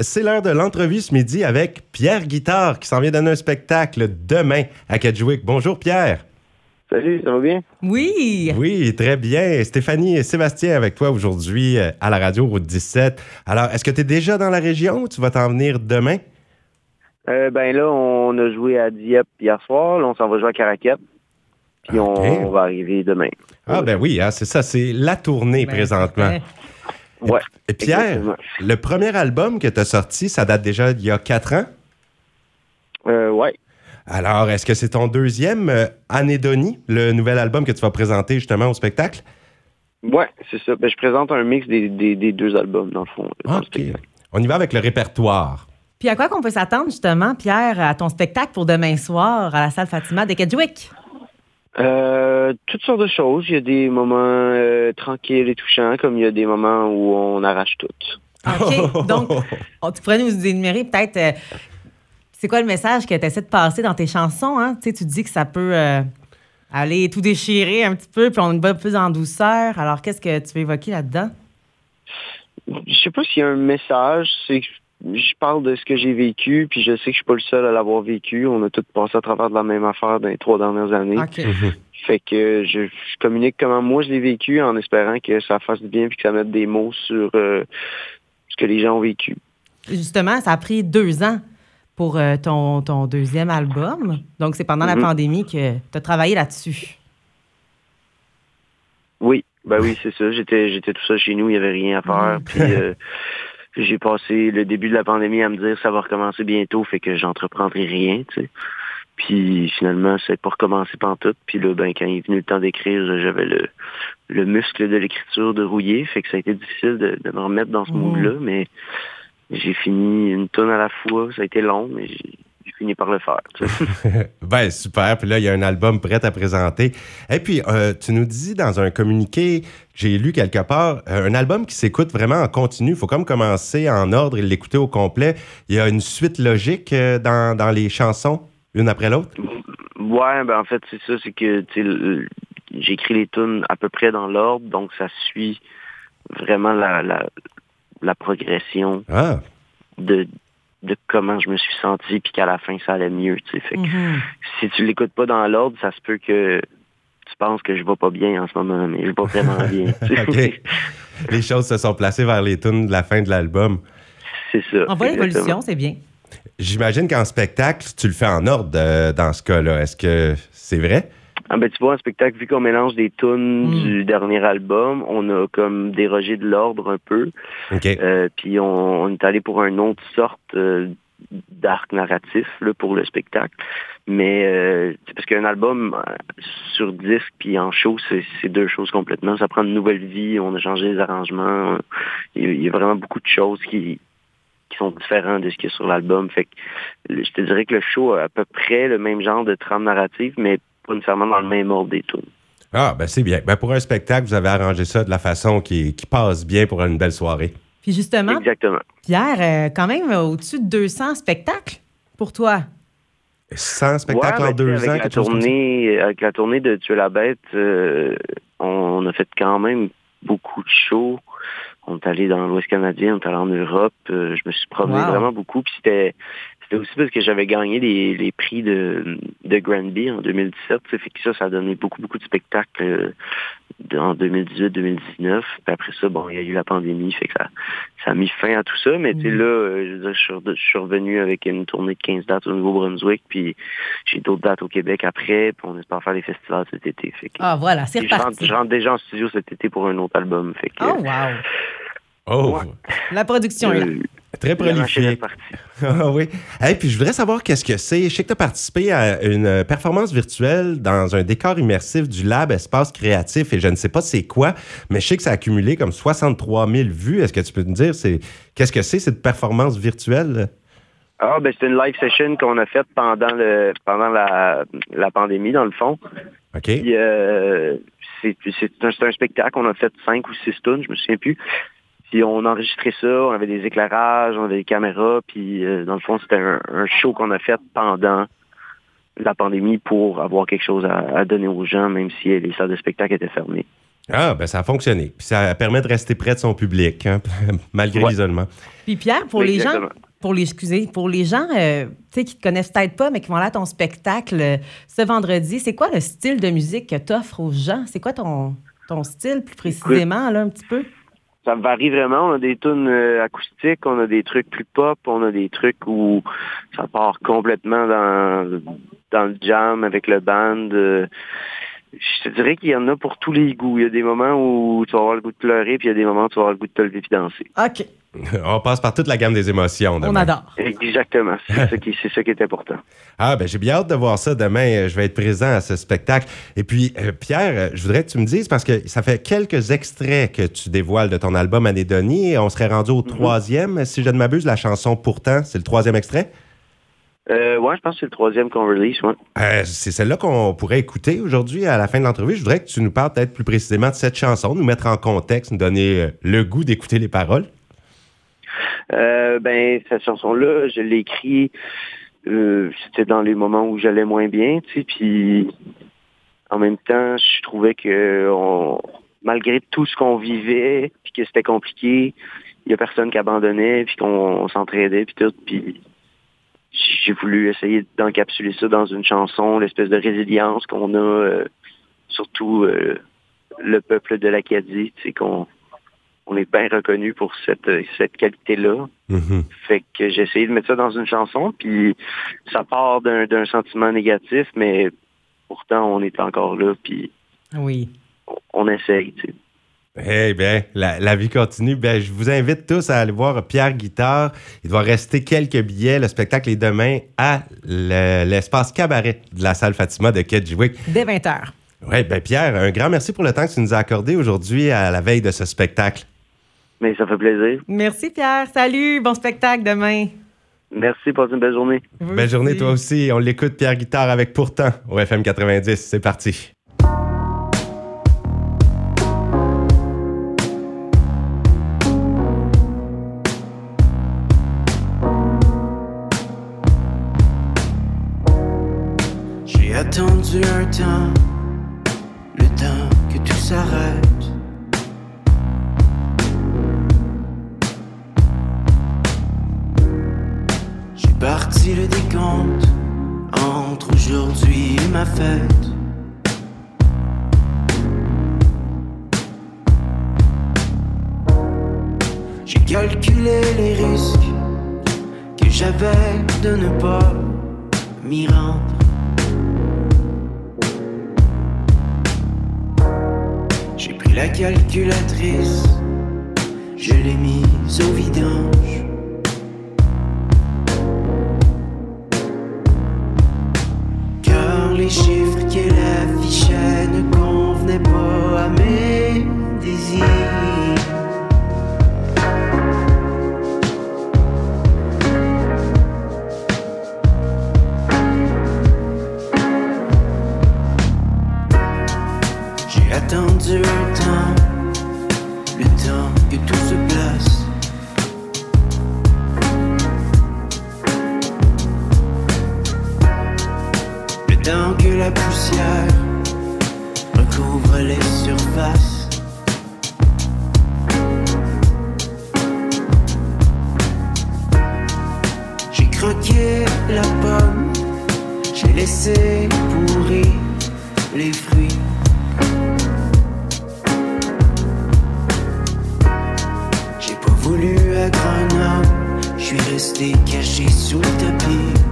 C'est l'heure de l'entrevue ce midi avec Pierre Guitard qui s'en vient donner un spectacle demain à Kedgewick. Bonjour Pierre. Salut, ça va bien? Oui. Oui, très bien. Stéphanie et Sébastien avec toi aujourd'hui euh, à la radio Route 17. Alors, est-ce que tu es déjà dans la région ou tu vas t'en venir demain? Euh, ben là, on a joué à Dieppe hier soir. Là, on s'en va jouer à Caracat. Puis on, Ok. on va arriver demain. Ah ben oui, hein, c'est ça, c'est la tournée Ben, présentement. Ouais. Et Pierre, exactement. le premier album que tu as sorti, ça date déjà d'il y a quatre ans? Euh, ouais. Alors, est-ce que c'est ton deuxième euh, Anédonie, le nouvel album que tu vas présenter justement au spectacle? Ouais, c'est ça. Ben, je présente un mix des, des- des deux albums, dans le fond. dans OK. On y va avec le répertoire. Puis à quoi qu'on peut s'attendre justement, Pierre, à ton spectacle pour demain soir à la salle Fatima de Kedgewick? Euh, toutes sortes de choses. Il y a des moments euh, tranquilles et touchants, comme il y a des moments où on arrache tout. OK. Donc, on- tu pourrais nous énumérer peut-être euh, c'est quoi le message que tu essaies de passer dans tes chansons? Hein? Tu sais, tu dis que ça peut aller tout déchirer un petit peu, puis on va plus en douceur. Alors, qu'est-ce que tu veux évoquer là-dedans? Je sais pas s'il y a un message. C'est je parle de ce que j'ai vécu, puis je sais que je suis pas le seul à l'avoir vécu. On a tous passé à travers de la même affaire dans les trois dernières années. OK. Fait que je, je communique comment moi je l'ai vécu en espérant que ça fasse du bien puis que ça mette des mots sur euh, ce que les gens ont vécu. Justement, ça a pris deux ans pour euh, ton, ton deuxième album. Donc, c'est pendant la Mhm. pandémie que tu as travaillé là-dessus. Oui, ben oui, c'est ça. J'étais j'étais tout seul chez nous, il y avait rien à faire. Mhm. Puis euh, j'ai passé le début de la pandémie à me dire ça va recommencer bientôt, fait que j'entreprendrai rien, tu sais. Puis finalement, c'est pas recommencé pantoute. Puis là, ben quand il est venu le temps d'écrire, j'avais le, le muscle de l'écriture de rouiller, fait que ça a été difficile de, de me remettre dans ce Mhm. mood-là, mais j'ai fini une tonne à la fois. Ça a été long, mais j'ai fini par le faire. tu sais. ben, super. Puis là, il y a un album prêt à présenter. Et puis, euh, tu nous dis dans un communiqué j'ai lu quelque part, euh, un album qui s'écoute vraiment en continu. Il faut comme commencer en ordre et l'écouter au complet. Il y a une suite logique euh, dans, dans les chansons, une après l'autre? Ouais, ben en fait, c'est ça, c'est que j'écris les tunes à peu près dans l'ordre, donc ça suit vraiment la, la, la progression Ah, de, de comment je me suis senti, puis qu'à la fin, ça allait mieux. tu sais. Fait que Mhm. si tu l'écoutes pas dans l'ordre, ça se peut que tu penses que je vais pas bien en ce moment, mais je vais pas vraiment bien. les choses se sont placées vers les tunes de la fin de l'album. c'est ça. On voit l'évolution, c'est bien. J'imagine qu'en spectacle, tu le fais en ordre euh, dans ce cas-là. Est-ce que c'est vrai? Ah ben tu vois, un spectacle, vu qu'on mélange des tunes Mm. du dernier album, on a comme dérogé de l'ordre un peu. OK. Euh, puis on, on est allé pour une autre sorte euh, d'arc narratif là, pour le spectacle. Mais euh, c'est parce qu'un album euh, sur disque puis en show, c'est deux choses complètement. Ça prend une nouvelle vie, on a changé les arrangements. Il y a- vraiment beaucoup de choses qui qui sont différentes de ce qu'il y a sur l'album. Fait que je te dirais que le show a à peu près le même genre de trame narrative, mais pas nécessairement dans le même ordre des tunes. Ah, ben c'est bien. Ben, pour un spectacle, vous avez arrangé ça de la façon qui, qui passe bien pour une belle soirée. Puis justement, Exactement. Pierre, euh, quand même euh, au-dessus de 200 spectacles pour toi. 100 spectacles Ouais, en deux sais, ans, avec la tournée, avec la tournée de Tuer la bête, euh, on a fait quand même beaucoup de shows. On est allé dans l'Ouest canadien, on est allé en Europe. euh, je me suis promené Wow. vraiment beaucoup. Puis c'était c'était aussi parce que j'avais gagné les, les prix de, de Granby en 2017. Ça fait que ça, ça a donné beaucoup, beaucoup de spectacles euh, en 2018-2019. Puis après ça, bon, il y a eu la pandémie, fait que ça, ça a mis fin à tout ça. Mais Mm. là, euh, je veux dire, je suis re- je suis revenu avec une tournée de 15 dates au Nouveau-Brunswick, puis j'ai d'autres dates au Québec après, puis on espère faire des festivals cet été. Fait que, Ah, voilà, c'est puis je, rentre, reparti. je rentre déjà en studio cet été pour un autre album. Fait que, Oh, wow. Oh, Ouais. La production est là. euh, très prolifique. Ah oui. Et puis, je voudrais savoir qu'est-ce que c'est. Je sais que tu as participé à une performance virtuelle dans un décor immersif du Lab Espace Créatif et je ne sais pas c'est quoi, mais je sais que ça a accumulé comme 63 000 vues. Est-ce que tu peux me dire c'est qu'est-ce que c'est cette performance virtuelle? Ah, ben c'est une live session qu'on a faite pendant le pendant la, la pandémie, dans le fond. OK. Puis, euh, c'est c'est un, c'est un spectacle. On a fait cinq ou six tonnes, je me souviens plus. Puis on a enregistré ça, on avait des éclairages, on avait des caméras, puis euh, dans le fond, c'était un, un show qu'on a fait pendant la pandémie pour avoir quelque chose à, à donner aux gens, même si les salles de spectacle étaient fermées. Ah, ben ça a fonctionné. Puis ça permet de rester près de son public, hein, malgré l'isolement. Puis Pierre, pour les gens, pour les excusez, pour les gens euh, qui te connaissent peut-être pas, mais qui vont aller à ton spectacle euh, ce vendredi, c'est quoi le style de musique que tu offres aux gens? C'est quoi ton, ton style plus précisément, là, un petit peu? Ça varie vraiment. On a des tunes euh, acoustiques, on a des trucs plus pop, on a des trucs où ça part complètement dans, dans le jam avec le band. Euh, je te dirais qu'il y en a pour tous les goûts. Il y a des moments où tu vas avoir le goût de pleurer, puis il y a des moments où tu vas avoir le goût de te lever et danser. OK. On passe par toute la gamme des émotions. Demain. On adore. Exactement. C'est ça, qui, ça qui est important. Ah, ben j'ai bien hâte de voir ça demain. Je vais être présent à ce spectacle. Et puis, euh, Pierre, je voudrais que tu me dises, parce que ça fait quelques extraits que tu dévoiles de ton album Anédonie. On serait rendu au mhm. troisième, si je ne m'abuse, la chanson Pourtant, c'est le troisième extrait? Euh, ouais, je pense que c'est le troisième qu'on release, ouais. Euh, c'est celle-là qu'on pourrait écouter aujourd'hui à la fin de l'entrevue. Je voudrais que tu nous parles peut-être plus précisément de cette chanson, nous mettre en contexte, nous donner euh, le goût d'écouter les paroles. Euh, ben, cette chanson-là, je l'ai écrite, c'était dans les moments où j'allais moins bien, tu sais, puis en même temps, je trouvais que malgré tout ce qu'on vivait, puis que c'était compliqué, il y a personne qui abandonnait, puis qu'on s'entraidait, puis tout, puis j'ai voulu essayer d'encapsuler ça dans une chanson, l'espèce de résilience qu'on a, euh, surtout euh, le peuple de l'Acadie, tu sais, qu'on on est bien reconnu pour cette, cette qualité-là. Mm-hmm. Fait que j'ai essayé de mettre ça dans une chanson, puis ça part d'un sentiment négatif, mais pourtant on est encore là, puis oui. on, on essaye, tu Eh bien, la, vie continue. Ben, je vous invite tous à aller voir Pierre Guitare. Il doit rester quelques billets. Le spectacle est demain à l'espace cabaret de la salle Fatima de Kedgewick. Dès 20h. Oui, ben Pierre, un grand merci pour le temps que tu nous as accordé aujourd'hui à la veille de ce spectacle. Mais ça fait plaisir. Merci Pierre. Salut, bon spectacle demain. Merci, passe une belle journée. belle journée toi aussi. On l'écoute Pierre Guitare avec Pourtant au FM 90. C'est parti. Attendu un temps, le temps que tout s'arrête. J'ai parti le décompte entre aujourd'hui et ma fête. J'ai calculé les risques que j'avais de ne pas m'y rendre. La calculatrice, je l'ai mise au vidange. Car les temps que la poussière recouvre les surfaces. J'ai croqué la pomme, j'ai laissé pourrir les fruits. je suis resté caché sous le tapis.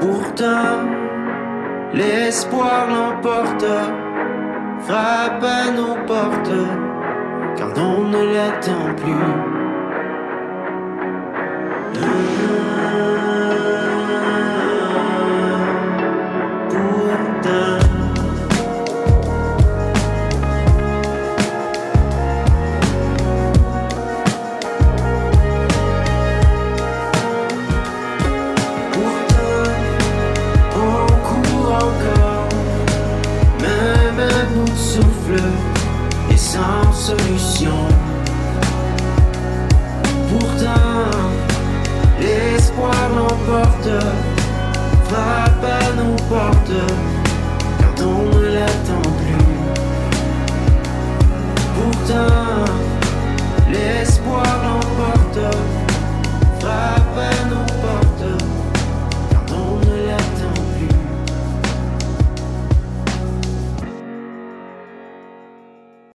Pourtant, l'espoir l'emporte frappe à nos portes quand on ne l'attend plus. 때